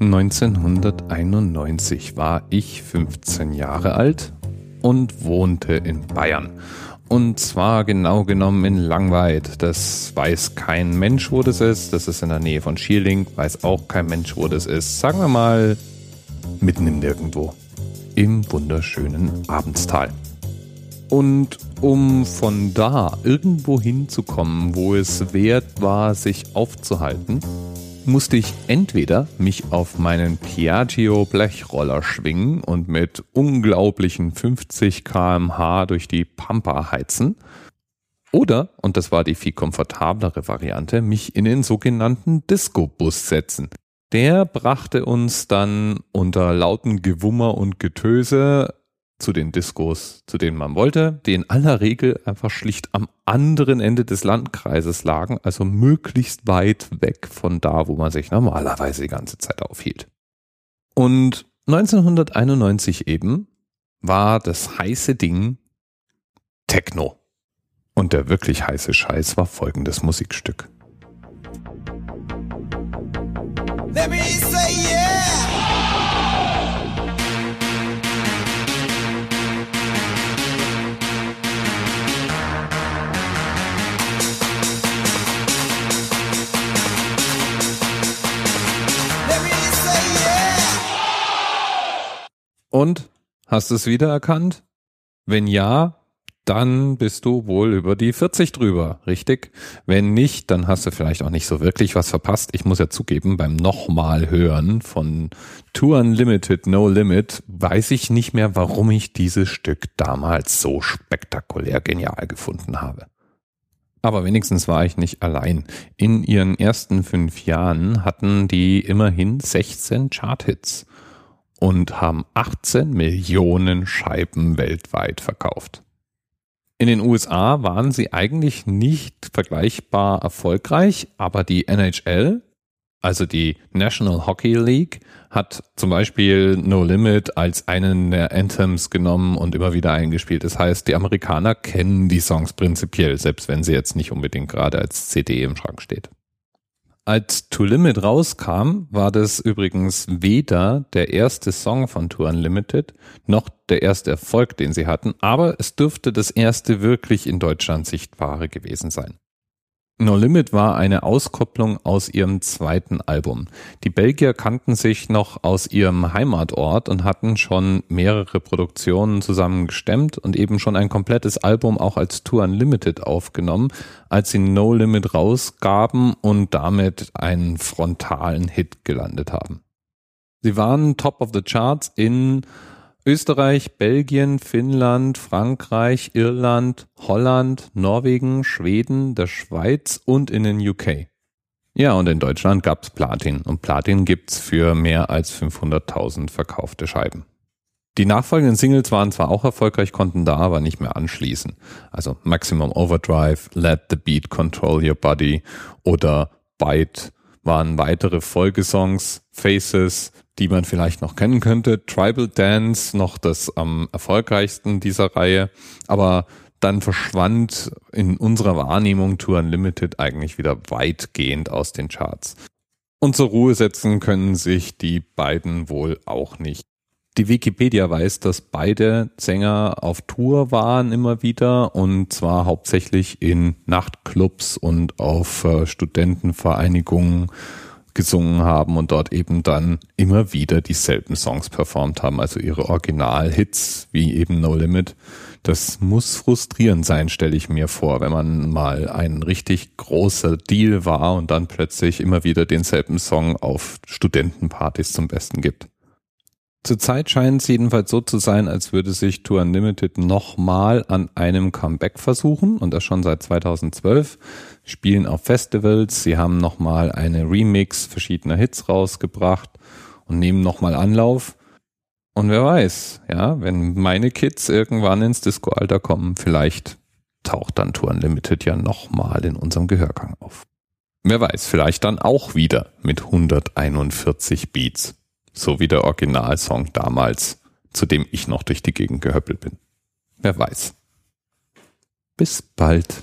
1991 war ich 15 Jahre alt und wohnte in Bayern. Und zwar genau genommen in Langweid. Das weiß kein Mensch, wo das ist. Das ist in der Nähe von Schierling. Weiß auch kein Mensch, wo das ist. Sagen wir mal mitten im Nirgendwo. Im wunderschönen Abendstal. Und um von da irgendwo hinzukommen, wo es wert war, sich aufzuhalten, musste ich entweder mich auf meinen Piaggio Blechroller schwingen und mit unglaublichen 50 kmh durch die Pampa heizen, oder, und das war die viel komfortablere Variante, mich in den sogenannten Disco-Bus setzen. Der brachte uns dann unter lauten Gewummer und Getöse zu den Diskos, zu denen man wollte, die in aller Regel einfach schlicht am anderen Ende des Landkreises lagen, also möglichst weit weg von da, wo man sich normalerweise die ganze Zeit aufhielt. Und 1991 eben war das heiße Ding Techno. Und der wirklich heiße Scheiß war folgendes Musikstück. Let me say yeah! Und hast du es wiedererkannt? Wenn ja, dann bist du wohl über die 40 drüber, richtig? Wenn nicht, dann hast du vielleicht auch nicht so wirklich was verpasst. Ich muss ja zugeben, beim nochmal hören von Tour Unlimited No Limit weiß ich nicht mehr, warum ich dieses Stück damals so spektakulär genial gefunden habe. Aber wenigstens war ich nicht allein. In ihren ersten fünf Jahren hatten die immerhin 16 Charthits und haben 18 Millionen Scheiben weltweit verkauft. In den USA waren sie eigentlich nicht vergleichbar erfolgreich, aber die NHL, also die National Hockey League, hat zum Beispiel No Limit als einen der Anthems genommen und immer wieder eingespielt. Das heißt, die Amerikaner kennen die Songs prinzipiell, selbst wenn sie jetzt nicht unbedingt gerade als CD im Schrank steht. Als To Limit rauskam, war das übrigens weder der erste Song von To Unlimited noch der erste Erfolg, den sie hatten, aber es dürfte das erste wirklich in Deutschland sichtbare gewesen sein. No Limit war eine Auskopplung aus ihrem zweiten Album. Die Belgier kannten sich noch aus ihrem Heimatort und hatten schon mehrere Produktionen zusammen gestemmt und eben schon ein komplettes Album auch als Tour Unlimited aufgenommen, als sie No Limit rausgaben und damit einen frontalen Hit gelandet haben. Sie waren Top of the Charts in Österreich, Belgien, Finnland, Frankreich, Irland, Holland, Norwegen, Schweden, der Schweiz und in den UK. Ja, und in Deutschland gab's Platin und Platin gibt's für mehr als 500.000 verkaufte Scheiben. Die nachfolgenden Singles waren zwar auch erfolgreich, konnten da aber nicht mehr anschließen. Also Maximum Overdrive, Let the Beat Control Your Body oder Bite waren weitere Folgesongs, Faces, die man vielleicht noch kennen könnte. Tribal Dance noch das am erfolgreichsten dieser Reihe, aber dann verschwand in unserer Wahrnehmung Tour Unlimited eigentlich wieder weitgehend aus den Charts. Und zur Ruhe setzen können sich die beiden wohl auch nicht. Die Wikipedia weiß, dass beide Sänger auf Tour waren immer wieder und zwar hauptsächlich in Nachtclubs und auf äh, Studentenvereinigungen gesungen haben und dort eben dann immer wieder dieselben Songs performt haben, also ihre Original-Hits wie eben No Limit. Das muss frustrierend sein, stelle ich mir vor, wenn man mal ein richtig großer Deal war und dann plötzlich immer wieder denselben Song auf Studentenpartys zum Besten gibt. Zurzeit scheint es jedenfalls so zu sein, als würde sich Tour Unlimited nochmal an einem Comeback versuchen und das schon seit 2012. Spielen auf Festivals, sie haben nochmal eine Remix verschiedener Hits rausgebracht und nehmen nochmal Anlauf. Und wer weiß, ja, wenn meine Kids irgendwann ins Disco-Alter kommen, vielleicht taucht dann Tour Unlimited ja nochmal in unserem Gehörgang auf. Wer weiß, vielleicht dann auch wieder mit 141 Beats so wie der Originalsong damals, zu dem ich noch durch die Gegend gehöppelt bin. Wer weiß. Bis bald.